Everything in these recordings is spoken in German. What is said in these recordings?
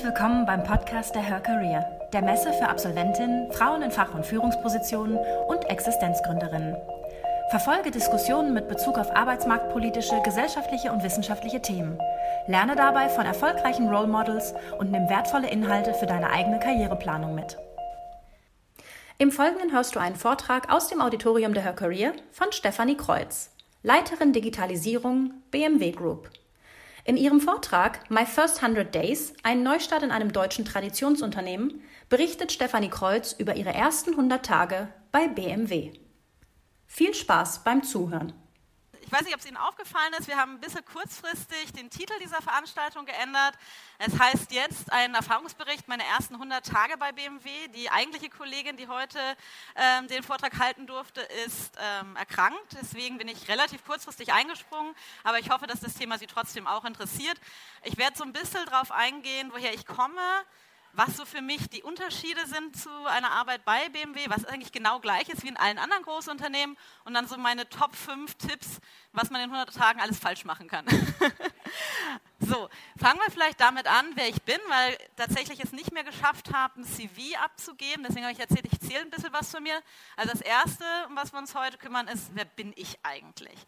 Herzlich willkommen beim Podcast der Her Career, der Messe für Absolventinnen, Frauen in Fach- und Führungspositionen und Existenzgründerinnen. Verfolge Diskussionen mit Bezug auf arbeitsmarktpolitische, gesellschaftliche und wissenschaftliche Themen. Lerne dabei von erfolgreichen Role Models und nimm wertvolle Inhalte für deine eigene Karriereplanung mit. Im Folgenden hörst du einen Vortrag aus dem Auditorium der Her Career von Stefanie Kreuz, Leiterin Digitalisierung BMW Group. In ihrem Vortrag My First 100 Days, ein Neustart in einem deutschen Traditionsunternehmen, berichtet Stefanie Kreuz über ihre ersten 100 Tage bei BMW. Viel Spaß beim Zuhören. Ich weiß nicht, ob es Ihnen aufgefallen ist, wir haben ein bisschen kurzfristig den Titel dieser Veranstaltung geändert. Es heißt jetzt ein Erfahrungsbericht meiner ersten 100 Tage bei BMW. Die eigentliche Kollegin, die heute ähm, den Vortrag halten durfte, ist ähm, erkrankt. Deswegen bin ich relativ kurzfristig eingesprungen. Aber ich hoffe, dass das Thema Sie trotzdem auch interessiert. Ich werde so ein bisschen darauf eingehen, woher ich komme, was so für mich die Unterschiede sind zu einer Arbeit bei BMW, was eigentlich genau gleich ist wie in allen anderen Großunternehmen und dann so meine Top 5 Tipps, was man in 100 Tagen alles falsch machen kann. so, fangen wir vielleicht damit an, wer ich bin, weil tatsächlich es nicht mehr geschafft habe, ein CV abzugeben. Deswegen habe ich erzählt, ich zähle ein bisschen was von mir. Also das Erste, um was wir uns heute kümmern, ist, wer bin ich eigentlich?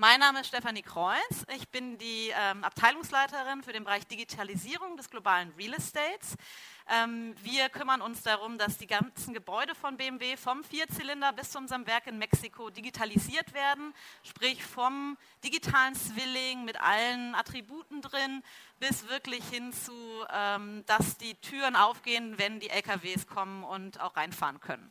Mein Name ist Stefanie Kreuz. Ich bin die ähm, Abteilungsleiterin für den Bereich Digitalisierung des globalen Real Estates. Ähm, wir kümmern uns darum, dass die ganzen Gebäude von BMW vom Vierzylinder bis zu unserem Werk in Mexiko digitalisiert werden, sprich vom digitalen Zwilling mit allen Attributen drin bis wirklich hin zu, ähm, dass die Türen aufgehen, wenn die LKWs kommen und auch reinfahren können.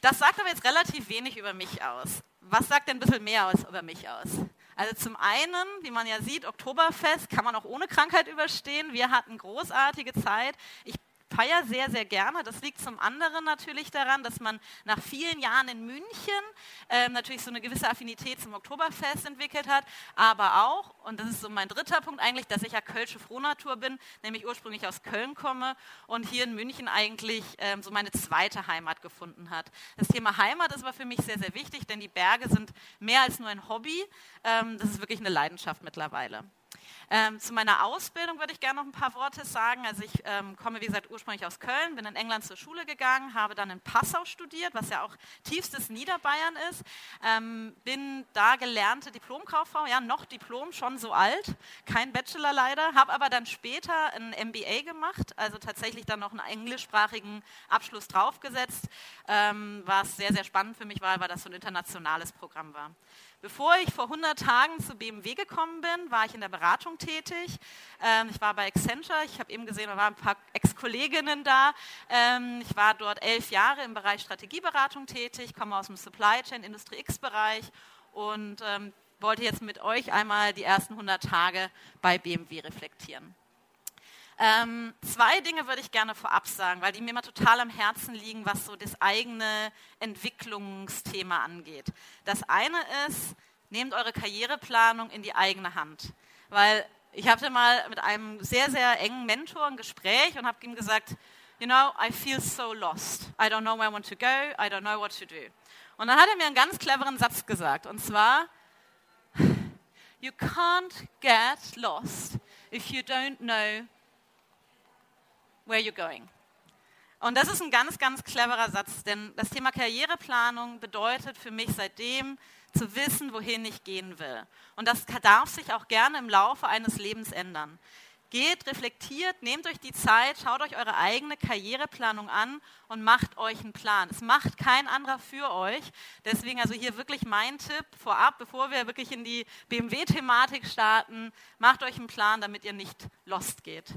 Das sagt aber jetzt relativ wenig über mich aus. Was sagt denn ein bisschen mehr aus, über mich aus? Also zum einen, wie man ja sieht, Oktoberfest kann man auch ohne Krankheit überstehen. Wir hatten großartige Zeit. Ich feiere sehr, sehr gerne. Das liegt zum anderen natürlich daran, dass man nach vielen Jahren in München äh, natürlich so eine gewisse Affinität zum Oktoberfest entwickelt hat, aber auch, und das ist so mein dritter Punkt eigentlich, dass ich ja Kölsche Frohnatur bin, nämlich ursprünglich aus Köln komme und hier in München eigentlich ähm, so meine zweite Heimat gefunden hat. Das Thema Heimat ist aber für mich sehr, sehr wichtig, denn die Berge sind mehr als nur ein Hobby. Ähm, das ist wirklich eine Leidenschaft mittlerweile. Ähm, zu meiner Ausbildung würde ich gerne noch ein paar Worte sagen. Also ich ähm, komme, wie gesagt, ursprünglich aus Köln, bin in England zur Schule gegangen, habe dann in Passau studiert, was ja auch tiefstes Niederbayern ist. Ähm, bin da gelernte Diplomkauffrau, ja, noch Diplom, schon so alt, kein Bachelor leider, habe aber dann später ein MBA gemacht, also tatsächlich dann noch einen englischsprachigen Abschluss draufgesetzt, ähm, was sehr, sehr spannend für mich war, weil das so ein internationales Programm war. Bevor ich vor 100 Tagen zu BMW gekommen bin, war ich in der Beratung tätig. Ähm, ich war bei Accenture, ich habe eben gesehen, da waren ein paar Ex-Kolleginnen da. Ähm, ich war dort elf Jahre im Bereich Strategieberatung tätig, komme aus dem Supply Chain Industrie X-Bereich und ähm, wollte jetzt mit euch einmal die ersten 100 Tage bei BMW reflektieren. Ähm, zwei Dinge würde ich gerne vorab sagen, weil die mir immer total am Herzen liegen, was so das eigene Entwicklungsthema angeht. Das eine ist, nehmt eure Karriereplanung in die eigene Hand. Weil ich hatte mal mit einem sehr, sehr engen Mentor ein Gespräch und habe ihm gesagt, you know, I feel so lost. I don't know where I want to go, I don't know what to do. Und dann hat er mir einen ganz cleveren Satz gesagt, und zwar, you can't get lost if you don't know where you're going. Und das ist ein ganz, ganz cleverer Satz, denn das Thema Karriereplanung bedeutet für mich seitdem zu wissen, wohin ich gehen will. Und das darf sich auch gerne im Laufe eines Lebens ändern. Geht, reflektiert, nehmt euch die Zeit, schaut euch eure eigene Karriereplanung an und macht euch einen Plan. Es macht kein anderer für euch. Deswegen also hier wirklich mein Tipp vorab, bevor wir wirklich in die BMW-Thematik starten, macht euch einen Plan, damit ihr nicht lost geht.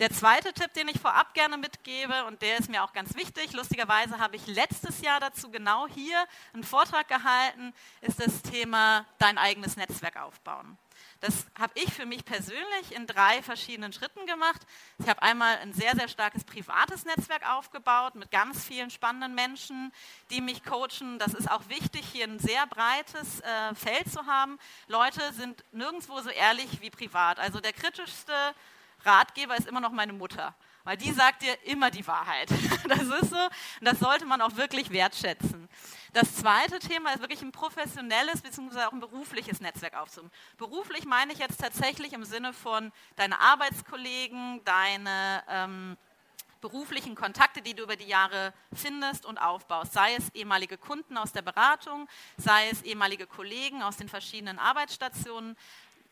Der zweite Tipp, den ich vorab gerne mitgebe, und der ist mir auch ganz wichtig, lustigerweise habe ich letztes Jahr dazu genau hier einen Vortrag gehalten, ist das Thema dein eigenes Netzwerk aufbauen. Das habe ich für mich persönlich in drei verschiedenen Schritten gemacht. Ich habe einmal ein sehr, sehr starkes privates Netzwerk aufgebaut mit ganz vielen spannenden Menschen, die mich coachen. Das ist auch wichtig, hier ein sehr breites äh, Feld zu haben. Leute sind nirgendwo so ehrlich wie privat. Also der kritischste Ratgeber ist immer noch meine Mutter. weil die sagt dir immer die Wahrheit. Das ist so und das sollte man auch wirklich wertschätzen. Das zweite Thema ist wirklich ein professionelles bzw. auch ein berufliches Netzwerk aufzubauen. Beruflich meine ich jetzt tatsächlich im Sinne von deine Arbeitskollegen, deine ähm, beruflichen Kontakte, die du über die Jahre findest und aufbaust, sei es ehemalige Kunden aus der Beratung, sei es ehemalige Kollegen aus den verschiedenen Arbeitsstationen.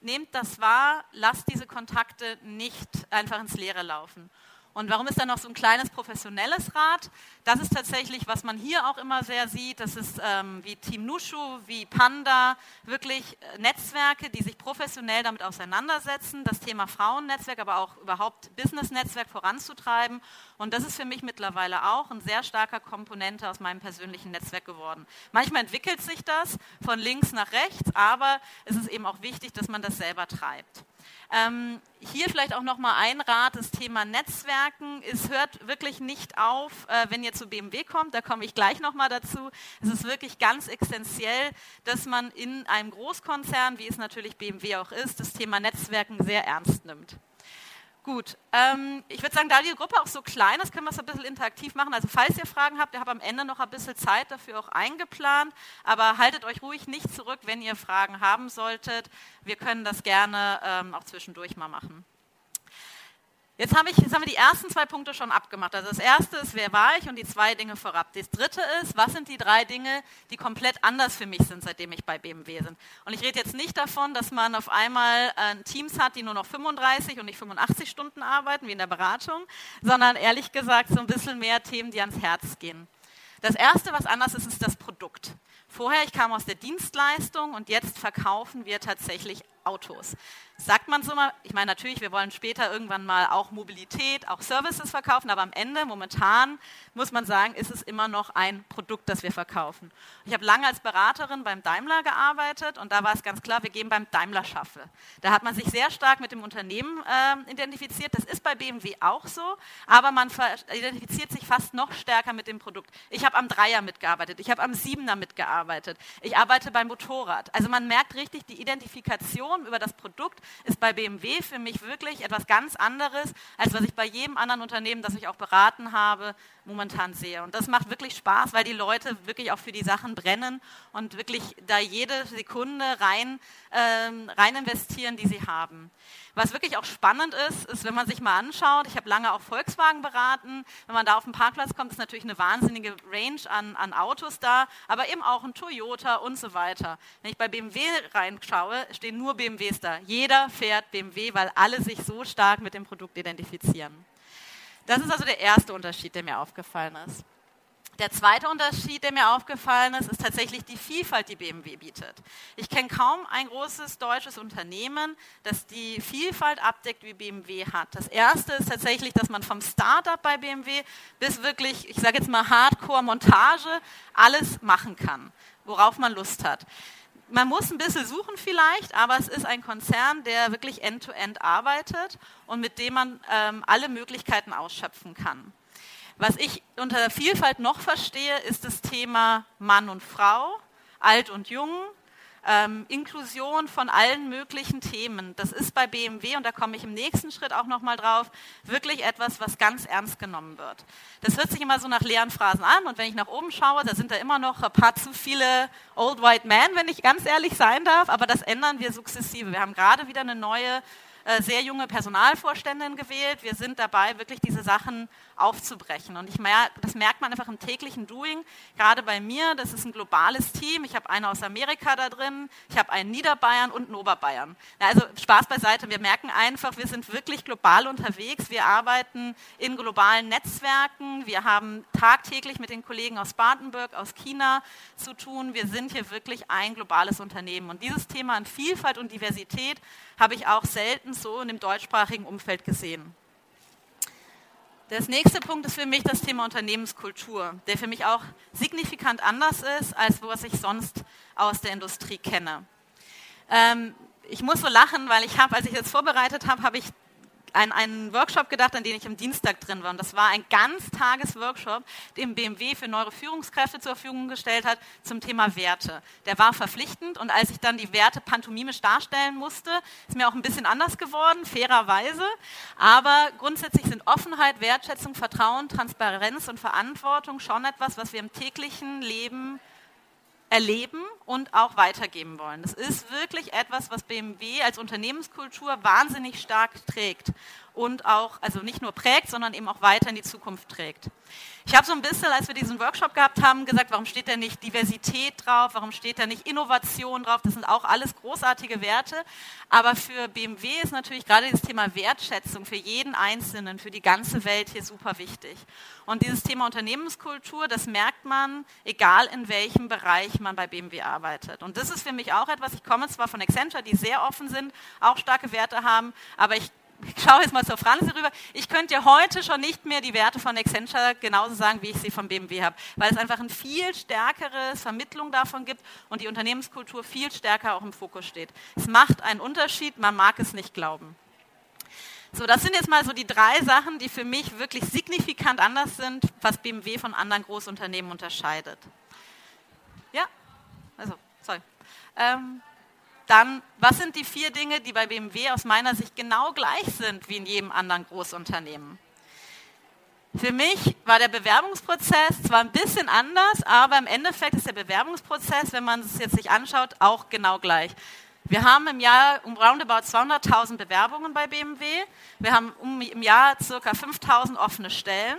Nehmt das wahr, lasst diese Kontakte nicht einfach ins Leere laufen. Und warum ist da noch so ein kleines professionelles Rad? Das ist tatsächlich, was man hier auch immer sehr sieht. Das ist ähm, wie Team Nushu, wie Panda, wirklich äh, Netzwerke, die sich professionell damit auseinandersetzen, das Thema Frauennetzwerk, aber auch überhaupt Business-Netzwerk voranzutreiben. Und das ist für mich mittlerweile auch ein sehr starker Komponente aus meinem persönlichen Netzwerk geworden. Manchmal entwickelt sich das von links nach rechts, aber es ist eben auch wichtig, dass man das selber treibt. Ähm, hier vielleicht auch noch mal ein Rat, das Thema Netzwerken. Es hört wirklich nicht auf, äh, wenn ihr zu BMW kommt, da komme ich gleich noch mal dazu. Es ist wirklich ganz essentiell, dass man in einem Großkonzern, wie es natürlich BMW auch ist, das Thema Netzwerken sehr ernst nimmt. Gut, ähm, ich würde sagen, da die Gruppe auch so klein ist, können wir es ein bisschen interaktiv machen. Also falls ihr Fragen habt, ihr habt am Ende noch ein bisschen Zeit dafür auch eingeplant, aber haltet euch ruhig nicht zurück, wenn ihr Fragen haben solltet. Wir können das gerne ähm, auch zwischendurch mal machen. Jetzt, hab ich, jetzt haben wir die ersten zwei Punkte schon abgemacht. Also das erste ist, wer war ich und die zwei Dinge vorab. Das dritte ist, was sind die drei Dinge, die komplett anders für mich sind, seitdem ich bei BMW bin. Und ich rede jetzt nicht davon, dass man auf einmal äh, Teams hat, die nur noch 35 und nicht 85 Stunden arbeiten, wie in der Beratung, sondern ehrlich gesagt so ein bisschen mehr Themen, die ans Herz gehen. Das erste, was anders ist, ist das Produkt. Vorher, ich kam aus der Dienstleistung und jetzt verkaufen wir tatsächlich Autos. Sagt man so mal, ich meine natürlich, wir wollen später irgendwann mal auch Mobilität, auch Services verkaufen, aber am Ende, momentan, muss man sagen, ist es immer noch ein Produkt, das wir verkaufen. Ich habe lange als Beraterin beim Daimler gearbeitet und da war es ganz klar, wir gehen beim Daimler schaffe. Da hat man sich sehr stark mit dem Unternehmen äh, identifiziert. Das ist bei BMW auch so, aber man identifiziert sich fast noch stärker mit dem Produkt. Ich habe am Dreier mitgearbeitet, ich habe am Siebener mitgearbeitet, ich arbeite beim Motorrad. Also man merkt richtig die Identifikation über das Produkt ist bei BMW für mich wirklich etwas ganz anderes, als was ich bei jedem anderen Unternehmen, das ich auch beraten habe, momentan sehe. Und das macht wirklich Spaß, weil die Leute wirklich auch für die Sachen brennen und wirklich da jede Sekunde rein, ähm, rein investieren, die sie haben. Was wirklich auch spannend ist, ist, wenn man sich mal anschaut, ich habe lange auch Volkswagen beraten, wenn man da auf den Parkplatz kommt, ist natürlich eine wahnsinnige Range an, an Autos da, aber eben auch ein Toyota und so weiter. Wenn ich bei BMW reinschaue, stehen nur BMWs da. Jeder fährt BMW, weil alle sich so stark mit dem Produkt identifizieren. Das ist also der erste Unterschied, der mir aufgefallen ist. Der zweite Unterschied, der mir aufgefallen ist, ist tatsächlich die Vielfalt, die BMW bietet. Ich kenne kaum ein großes deutsches Unternehmen, das die Vielfalt abdeckt, wie BMW hat. Das erste ist tatsächlich, dass man vom Startup bei BMW bis wirklich, ich sage jetzt mal Hardcore-Montage, alles machen kann, worauf man Lust hat. Man muss ein bisschen suchen vielleicht, aber es ist ein Konzern, der wirklich end-to-end -End arbeitet und mit dem man ähm, alle Möglichkeiten ausschöpfen kann. Was ich unter Vielfalt noch verstehe, ist das Thema Mann und Frau, alt und jung, ähm, Inklusion von allen möglichen Themen. Das ist bei BMW, und da komme ich im nächsten Schritt auch nochmal drauf, wirklich etwas, was ganz ernst genommen wird. Das hört sich immer so nach leeren Phrasen an, und wenn ich nach oben schaue, da sind da immer noch ein paar zu viele Old White Men, wenn ich ganz ehrlich sein darf, aber das ändern wir sukzessive. Wir haben gerade wieder eine neue sehr junge Personalvorständin gewählt. Wir sind dabei, wirklich diese Sachen aufzubrechen. Und ich mer das merkt man einfach im täglichen Doing. Gerade bei mir, das ist ein globales Team. Ich habe einen aus Amerika da drin, ich habe einen Niederbayern und einen Oberbayern. Ja, also Spaß beiseite. Wir merken einfach, wir sind wirklich global unterwegs. Wir arbeiten in globalen Netzwerken. Wir haben tagtäglich mit den Kollegen aus Baden-Württemberg, aus China zu tun. Wir sind hier wirklich ein globales Unternehmen. Und dieses Thema an Vielfalt und Diversität habe ich auch selten so in dem deutschsprachigen Umfeld gesehen. Das nächste Punkt ist für mich das Thema Unternehmenskultur, der für mich auch signifikant anders ist, als was ich sonst aus der Industrie kenne. Ähm, ich muss so lachen, weil ich habe, als ich das vorbereitet habe, habe ich an einen Workshop gedacht, an den ich am Dienstag drin war. Und das war ein Ganztages-Workshop, den BMW für neue Führungskräfte zur Verfügung gestellt hat zum Thema Werte. Der war verpflichtend und als ich dann die Werte pantomimisch darstellen musste, ist mir auch ein bisschen anders geworden, fairerweise. Aber grundsätzlich sind Offenheit, Wertschätzung, Vertrauen, Transparenz und Verantwortung schon etwas, was wir im täglichen Leben erleben und auch weitergeben wollen. Das ist wirklich etwas, was BMW als Unternehmenskultur wahnsinnig stark trägt und auch, also nicht nur prägt, sondern eben auch weiter in die Zukunft trägt. Ich habe so ein bisschen, als wir diesen Workshop gehabt haben, gesagt, warum steht da nicht Diversität drauf, warum steht da nicht Innovation drauf, das sind auch alles großartige Werte, aber für BMW ist natürlich gerade das Thema Wertschätzung für jeden Einzelnen, für die ganze Welt hier super wichtig. Und dieses Thema Unternehmenskultur, das merkt man, egal in welchem Bereich man bei BMW arbeitet. Und das ist für mich auch etwas, ich komme zwar von Accenture, die sehr offen sind, auch starke Werte haben, aber ich ich schaue jetzt mal zur Franzi rüber. Ich könnte ja heute schon nicht mehr die Werte von Accenture genauso sagen, wie ich sie von BMW habe, weil es einfach ein viel stärkeres Vermittlung davon gibt und die Unternehmenskultur viel stärker auch im Fokus steht. Es macht einen Unterschied, man mag es nicht glauben. So, das sind jetzt mal so die drei Sachen, die für mich wirklich signifikant anders sind, was BMW von anderen Großunternehmen unterscheidet. Ja, also, sorry. Ähm, dann, was sind die vier Dinge, die bei BMW aus meiner Sicht genau gleich sind wie in jedem anderen Großunternehmen? Für mich war der Bewerbungsprozess zwar ein bisschen anders, aber im Endeffekt ist der Bewerbungsprozess, wenn man es jetzt sich anschaut, auch genau gleich. Wir haben im Jahr um roundabout 200.000 Bewerbungen bei BMW. Wir haben um, im Jahr ca. 5.000 offene Stellen.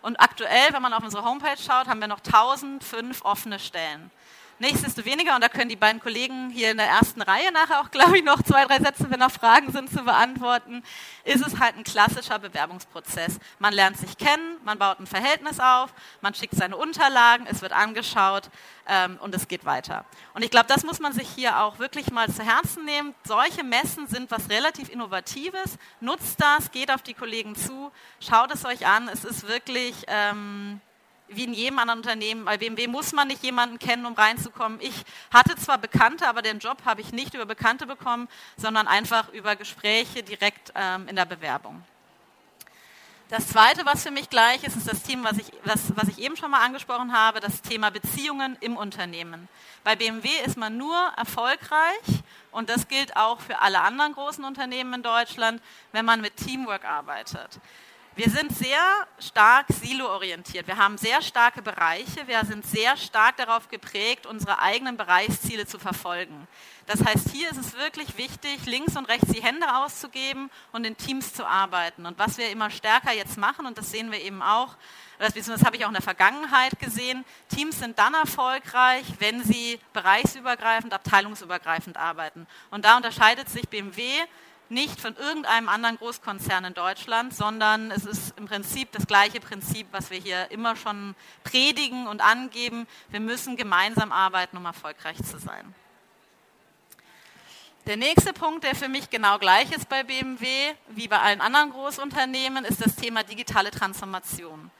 Und aktuell, wenn man auf unsere Homepage schaut, haben wir noch 1.005 offene Stellen. Nichtsdestoweniger, und da können die beiden Kollegen hier in der ersten Reihe nachher auch, glaube ich, noch zwei, drei Sätze, wenn noch Fragen sind, zu beantworten, ist es halt ein klassischer Bewerbungsprozess. Man lernt sich kennen, man baut ein Verhältnis auf, man schickt seine Unterlagen, es wird angeschaut ähm, und es geht weiter. Und ich glaube, das muss man sich hier auch wirklich mal zu Herzen nehmen. Solche Messen sind was relativ Innovatives. Nutzt das, geht auf die Kollegen zu, schaut es euch an. Es ist wirklich... Ähm, wie in jedem anderen Unternehmen. Bei BMW muss man nicht jemanden kennen, um reinzukommen. Ich hatte zwar Bekannte, aber den Job habe ich nicht über Bekannte bekommen, sondern einfach über Gespräche direkt ähm, in der Bewerbung. Das Zweite, was für mich gleich ist, ist das Thema, was ich, was, was ich eben schon mal angesprochen habe, das Thema Beziehungen im Unternehmen. Bei BMW ist man nur erfolgreich, und das gilt auch für alle anderen großen Unternehmen in Deutschland, wenn man mit Teamwork arbeitet. Wir sind sehr stark silo-orientiert. Wir haben sehr starke Bereiche. Wir sind sehr stark darauf geprägt, unsere eigenen Bereichsziele zu verfolgen. Das heißt, hier ist es wirklich wichtig, links und rechts die Hände auszugeben und in Teams zu arbeiten. Und was wir immer stärker jetzt machen, und das sehen wir eben auch, das, das habe ich auch in der Vergangenheit gesehen, Teams sind dann erfolgreich, wenn sie bereichsübergreifend, abteilungsübergreifend arbeiten. Und da unterscheidet sich BMW nicht von irgendeinem anderen Großkonzern in Deutschland, sondern es ist im Prinzip das gleiche Prinzip, was wir hier immer schon predigen und angeben. Wir müssen gemeinsam arbeiten, um erfolgreich zu sein. Der nächste Punkt, der für mich genau gleich ist bei BMW wie bei allen anderen Großunternehmen, ist das Thema digitale Transformation.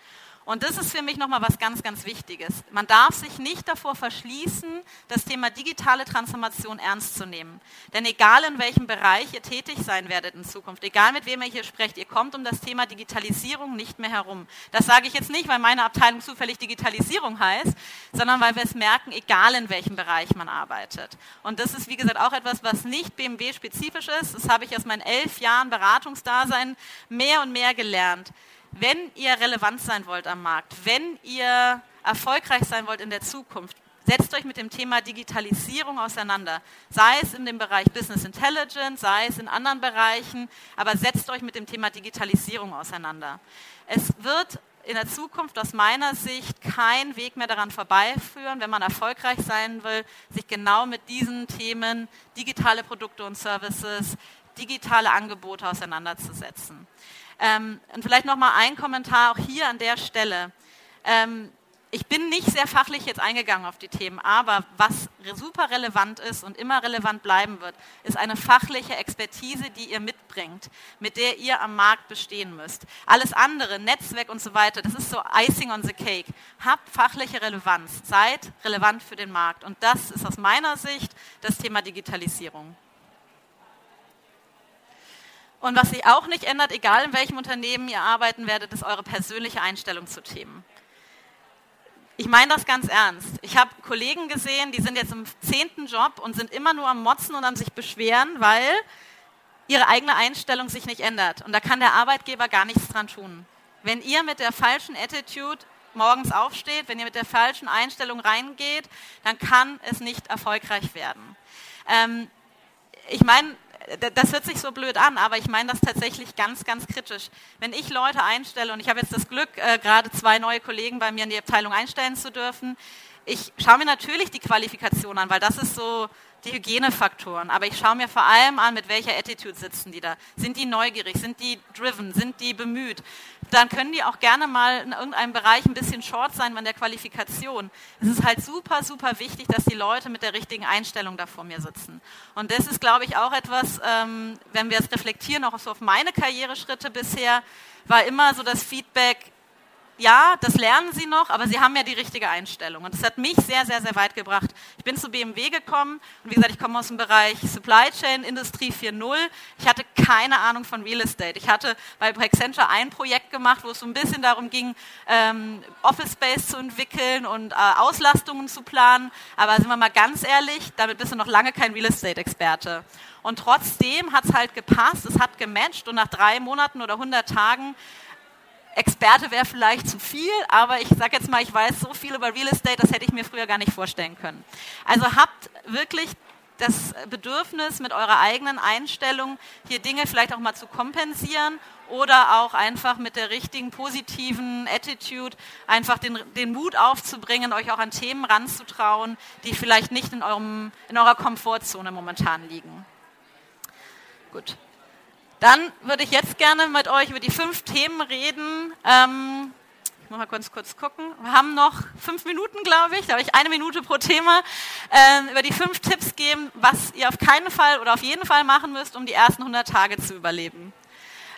Und das ist für mich nochmal was ganz, ganz Wichtiges. Man darf sich nicht davor verschließen, das Thema digitale Transformation ernst zu nehmen. Denn egal in welchem Bereich ihr tätig sein werdet in Zukunft, egal mit wem ihr hier sprecht, ihr kommt um das Thema Digitalisierung nicht mehr herum. Das sage ich jetzt nicht, weil meine Abteilung zufällig Digitalisierung heißt, sondern weil wir es merken, egal in welchem Bereich man arbeitet. Und das ist, wie gesagt, auch etwas, was nicht BMW-spezifisch ist. Das habe ich aus meinen elf Jahren Beratungsdasein mehr und mehr gelernt wenn ihr relevant sein wollt am Markt, wenn ihr erfolgreich sein wollt in der Zukunft, setzt euch mit dem Thema Digitalisierung auseinander. Sei es in dem Bereich Business Intelligence, sei es in anderen Bereichen, aber setzt euch mit dem Thema Digitalisierung auseinander. Es wird in der Zukunft aus meiner Sicht kein Weg mehr daran vorbeiführen, wenn man erfolgreich sein will, sich genau mit diesen Themen digitale Produkte und Services, digitale Angebote auseinanderzusetzen. Ähm, und vielleicht noch mal ein Kommentar auch hier an der Stelle. Ähm, ich bin nicht sehr fachlich jetzt eingegangen auf die Themen, aber was super relevant ist und immer relevant bleiben wird, ist eine fachliche Expertise, die ihr mitbringt, mit der ihr am Markt bestehen müsst. Alles andere, Netzwerk und so weiter, das ist so Icing on the Cake. Habt fachliche Relevanz, seid relevant für den Markt. Und das ist aus meiner Sicht das Thema Digitalisierung. Und was sich auch nicht ändert, egal in welchem Unternehmen ihr arbeiten werdet, ist eure persönliche Einstellung zu Themen. Ich meine das ganz ernst. Ich habe Kollegen gesehen, die sind jetzt im zehnten Job und sind immer nur am Motzen und am sich beschweren, weil ihre eigene Einstellung sich nicht ändert. Und da kann der Arbeitgeber gar nichts dran tun. Wenn ihr mit der falschen Attitude morgens aufsteht, wenn ihr mit der falschen Einstellung reingeht, dann kann es nicht erfolgreich werden. Ähm, ich meine, das hört sich so blöd an, aber ich meine das tatsächlich ganz, ganz kritisch. Wenn ich Leute einstelle, und ich habe jetzt das Glück, äh, gerade zwei neue Kollegen bei mir in die Abteilung einstellen zu dürfen, ich schaue mir natürlich die Qualifikation an, weil das ist so die Hygienefaktoren. Aber ich schaue mir vor allem an, mit welcher Attitude sitzen die da. Sind die neugierig? Sind die driven? Sind die bemüht? Dann können die auch gerne mal in irgendeinem Bereich ein bisschen short sein von der Qualifikation. Es ist halt super, super wichtig, dass die Leute mit der richtigen Einstellung da vor mir sitzen. Und das ist, glaube ich, auch etwas, ähm, wenn wir es reflektieren, auch so auf meine Karriereschritte bisher, war immer so das Feedback, ja, das lernen sie noch, aber sie haben ja die richtige Einstellung. Und das hat mich sehr, sehr, sehr weit gebracht. Ich bin zu BMW gekommen und wie gesagt, ich komme aus dem Bereich Supply Chain, Industrie 4.0. Ich hatte keine Ahnung von Real Estate. Ich hatte bei Accenture ein Projekt gemacht, wo es so ein bisschen darum ging, ähm, Office Space zu entwickeln und äh, Auslastungen zu planen. Aber sind wir mal ganz ehrlich, damit bist du noch lange kein Real Estate-Experte. Und trotzdem hat es halt gepasst, es hat gematcht und nach drei Monaten oder 100 Tagen Experte wäre vielleicht zu viel, aber ich sage jetzt mal, ich weiß so viel über Real Estate, das hätte ich mir früher gar nicht vorstellen können. Also habt wirklich das Bedürfnis, mit eurer eigenen Einstellung hier Dinge vielleicht auch mal zu kompensieren oder auch einfach mit der richtigen positiven Attitude einfach den, den Mut aufzubringen, euch auch an Themen ranzutrauen, die vielleicht nicht in, eurem, in eurer Komfortzone momentan liegen. Gut. Dann würde ich jetzt gerne mit euch über die fünf Themen reden. Ähm, ich muss mal kurz, kurz gucken. Wir haben noch fünf Minuten, glaube ich. Da habe ich eine Minute pro Thema. Äh, über die fünf Tipps geben, was ihr auf keinen Fall oder auf jeden Fall machen müsst, um die ersten 100 Tage zu überleben.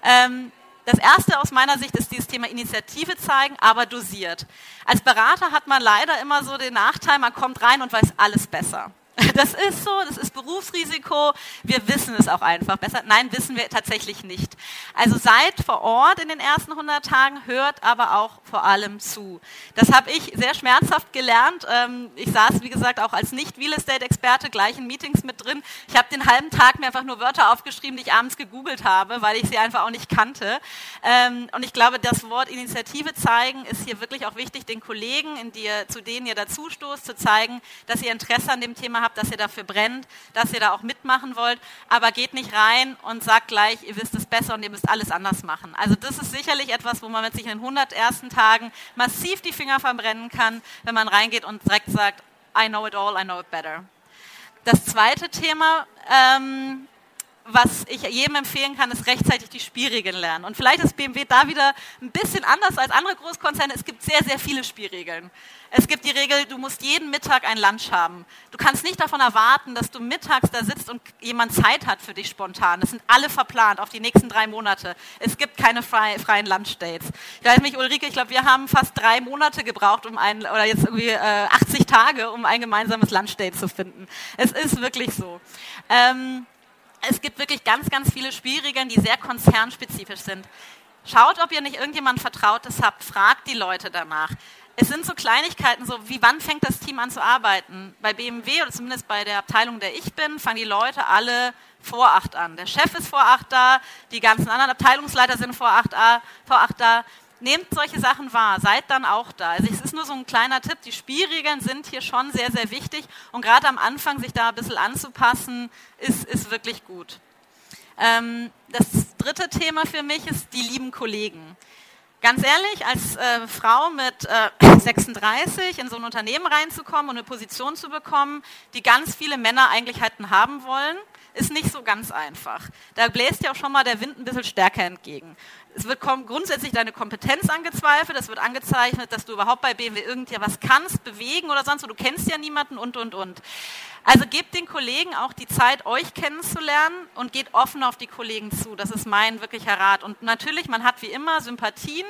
Ähm, das erste aus meiner Sicht ist dieses Thema Initiative zeigen, aber dosiert. Als Berater hat man leider immer so den Nachteil, man kommt rein und weiß alles besser. Das ist so, das ist Berufsrisiko. Wir wissen es auch einfach besser. Nein, wissen wir tatsächlich nicht. Also seid vor Ort in den ersten 100 Tagen, hört aber auch vor allem zu. Das habe ich sehr schmerzhaft gelernt. Ähm, ich saß, wie gesagt, auch als Nicht-Real Estate-Experte gleich in Meetings mit drin. Ich habe den halben Tag mir einfach nur Wörter aufgeschrieben, die ich abends gegoogelt habe, weil ich sie einfach auch nicht kannte. Ähm, und ich glaube, das Wort Initiative zeigen ist hier wirklich auch wichtig, den Kollegen, zu denen ihr dazu stoßt, zu zeigen, dass ihr Interesse an dem Thema habt, dass dass ihr dafür brennt, dass ihr da auch mitmachen wollt, aber geht nicht rein und sagt gleich, ihr wisst es besser und ihr müsst alles anders machen. Also das ist sicherlich etwas, wo man mit sich in den 100 ersten Tagen massiv die Finger verbrennen kann, wenn man reingeht und direkt sagt, I know it all, I know it better. Das zweite Thema, ähm, was ich jedem empfehlen kann, ist rechtzeitig die Spielregeln lernen. Und vielleicht ist BMW da wieder ein bisschen anders als andere Großkonzerne. Es gibt sehr, sehr viele Spielregeln. Es gibt die Regel, du musst jeden Mittag ein Lunch haben. Du kannst nicht davon erwarten, dass du mittags da sitzt und jemand Zeit hat für dich spontan. Das sind alle verplant auf die nächsten drei Monate. Es gibt keine frei, freien Lunchdates. Ich weiß nicht, Ulrike, ich glaube, wir haben fast drei Monate gebraucht, um ein, oder jetzt irgendwie äh, 80 Tage, um ein gemeinsames Lunchdate zu finden. Es ist wirklich so. Ähm, es gibt wirklich ganz, ganz viele Spielregeln, die sehr konzernspezifisch sind. Schaut, ob ihr nicht irgendjemand Vertrautes habt, fragt die Leute danach es sind so Kleinigkeiten, so wie wann fängt das Team an zu arbeiten? Bei BMW oder zumindest bei der Abteilung, der ich bin, fangen die Leute alle vor acht an. Der Chef ist vor acht da, die ganzen anderen Abteilungsleiter sind vor acht, vor acht da. Nehmt solche Sachen wahr, seid dann auch da. Also es ist nur so ein kleiner Tipp, die Spielregeln sind hier schon sehr, sehr wichtig und gerade am Anfang sich da ein bisschen anzupassen, ist, ist wirklich gut. Ähm, das dritte Thema für mich ist die lieben Kollegen. Ganz ehrlich, als äh, Frau mit äh, 36 in so ein Unternehmen reinzukommen und eine Position zu bekommen, die ganz viele Männer eigentlich hätten haben wollen, ist nicht so ganz einfach. Da bläst ja auch schon mal der Wind ein bisschen stärker entgegen. Es wird grundsätzlich deine Kompetenz angezweifelt, es wird angezeichnet, dass du überhaupt bei BMW irgendwas kannst, bewegen oder sonst, du kennst ja niemanden und, und, und. Also gebt den Kollegen auch die Zeit, euch kennenzulernen und geht offen auf die Kollegen zu. Das ist mein wirklicher Rat. Und natürlich, man hat wie immer Sympathien,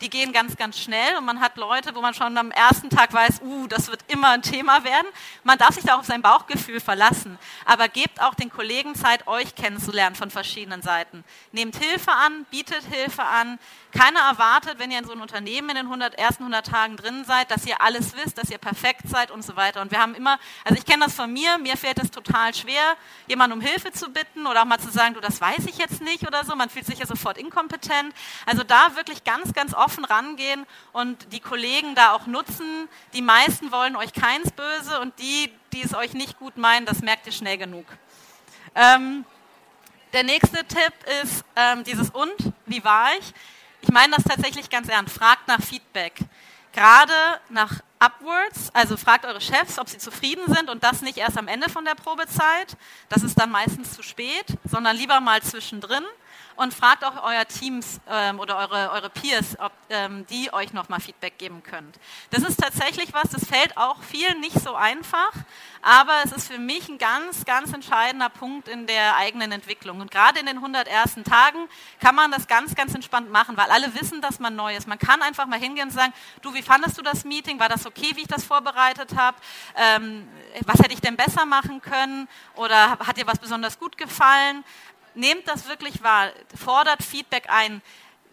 die gehen ganz, ganz schnell und man hat Leute, wo man schon am ersten Tag weiß, uh, das wird immer ein Thema werden. Man darf sich da auf sein Bauchgefühl verlassen. Aber gebt auch den Kollegen Zeit, euch kennenzulernen von verschiedenen Seiten. Nehmt Hilfe an, bietet Hilfe an, keiner erwartet, wenn ihr in so einem Unternehmen in den 100, ersten 100 Tagen drin seid, dass ihr alles wisst, dass ihr perfekt seid und so weiter. Und wir haben immer, also ich kenne das von mir, mir fällt es total schwer, jemanden um Hilfe zu bitten oder auch mal zu sagen, du, das weiß ich jetzt nicht oder so. Man fühlt sich ja sofort inkompetent. Also da wirklich ganz, ganz offen rangehen und die Kollegen da auch nutzen. Die meisten wollen euch keins böse und die, die es euch nicht gut meinen, das merkt ihr schnell genug. Ähm, der nächste Tipp ist ähm, dieses Und, wie war ich? Ich meine das tatsächlich ganz ernst. Fragt nach Feedback. Gerade nach Upwards, also fragt eure Chefs, ob sie zufrieden sind und das nicht erst am Ende von der Probezeit. Das ist dann meistens zu spät, sondern lieber mal zwischendrin und fragt auch euer Teams ähm, oder eure, eure Peers, ob ähm, die euch nochmal Feedback geben könnt. Das ist tatsächlich was, das fällt auch vielen nicht so einfach, aber es ist für mich ein ganz, ganz entscheidender Punkt in der eigenen Entwicklung. Und gerade in den 100 ersten Tagen kann man das ganz, ganz entspannt machen, weil alle wissen, dass man neu ist. Man kann einfach mal hingehen und sagen, du, wie fandest du das Meeting? War das okay, wie ich das vorbereitet habe? Ähm, was hätte ich denn besser machen können? Oder hat dir was besonders gut gefallen? Nehmt das wirklich wahr, fordert Feedback ein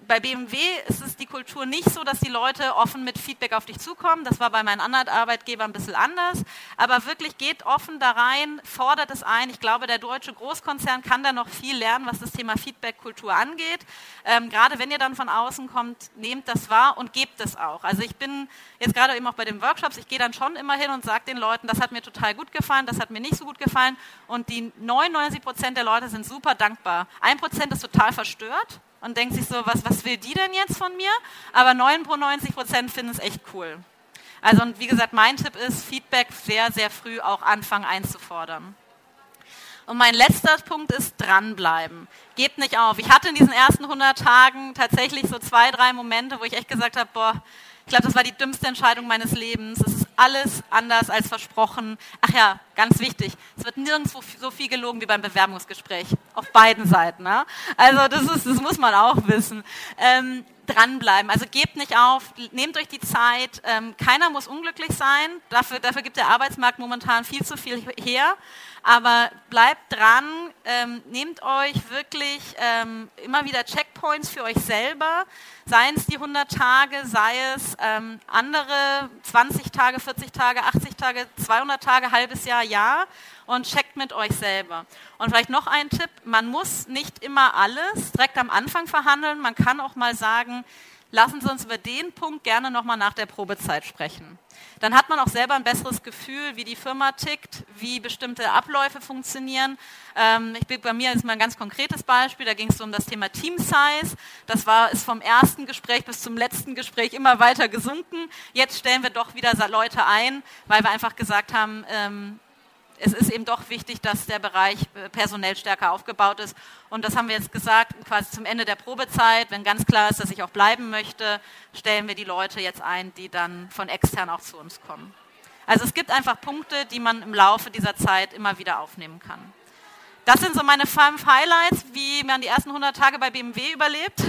bei BMW ist es die Kultur nicht so, dass die Leute offen mit Feedback auf dich zukommen. Das war bei meinen anderen Arbeitgebern ein bisschen anders. Aber wirklich geht offen da rein, fordert es ein. Ich glaube, der deutsche Großkonzern kann da noch viel lernen, was das Thema Feedback-Kultur angeht. Ähm, gerade wenn ihr dann von außen kommt, nehmt das wahr und gebt es auch. Also ich bin jetzt gerade eben auch bei den Workshops, ich gehe dann schon immer hin und sage den Leuten, das hat mir total gut gefallen, das hat mir nicht so gut gefallen. Und die 99 Prozent der Leute sind super dankbar. Ein Prozent ist total verstört und denkt sich so, was, was will die denn jetzt von mir? Aber 99 Prozent finden es echt cool. Also und wie gesagt, mein Tipp ist, Feedback sehr, sehr früh auch anfangen einzufordern. Und mein letzter Punkt ist dranbleiben. Gebt nicht auf. Ich hatte in diesen ersten 100 Tagen tatsächlich so zwei, drei Momente, wo ich echt gesagt habe, boah, ich glaube, das war die dümmste Entscheidung meines Lebens. Es ist alles anders als versprochen. Ach ja, ganz wichtig, es wird nirgendwo so viel gelogen wie beim Bewerbungsgespräch. Auf beiden Seiten. Ne? Also das, ist, das muss man auch wissen. Ähm, dranbleiben. Also gebt nicht auf, nehmt euch die Zeit. Ähm, keiner muss unglücklich sein. Dafür, dafür gibt der Arbeitsmarkt momentan viel zu viel her. Aber bleibt dran, ähm, nehmt euch wirklich ähm, immer wieder Checkpoints für euch selber, seien es die 100 Tage, sei es ähm, andere 20 Tage, 40 Tage, 80 Tage, 200 Tage, halbes Jahr, Jahr und checkt mit euch selber. Und vielleicht noch ein Tipp, man muss nicht immer alles direkt am Anfang verhandeln, man kann auch mal sagen, lassen Sie uns über den Punkt gerne nochmal nach der Probezeit sprechen. Dann hat man auch selber ein besseres Gefühl, wie die Firma tickt, wie bestimmte Abläufe funktionieren. Ähm, ich bei mir ist mal ein ganz konkretes Beispiel, da ging es um das Thema Team Size. Das war, ist vom ersten Gespräch bis zum letzten Gespräch immer weiter gesunken. Jetzt stellen wir doch wieder Leute ein, weil wir einfach gesagt haben, ähm, es ist eben doch wichtig, dass der Bereich äh, personell stärker aufgebaut ist. Und das haben wir jetzt gesagt, quasi zum Ende der Probezeit, wenn ganz klar ist, dass ich auch bleiben möchte, stellen wir die Leute jetzt ein, die dann von extern auch zu uns kommen. Also es gibt einfach Punkte, die man im Laufe dieser Zeit immer wieder aufnehmen kann. Das sind so meine fünf Highlights, wie man die ersten 100 Tage bei BMW überlebt.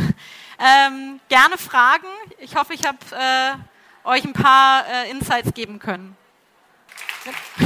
Ähm, gerne Fragen. Ich hoffe, ich habe äh, euch ein paar äh, Insights geben können. Ja.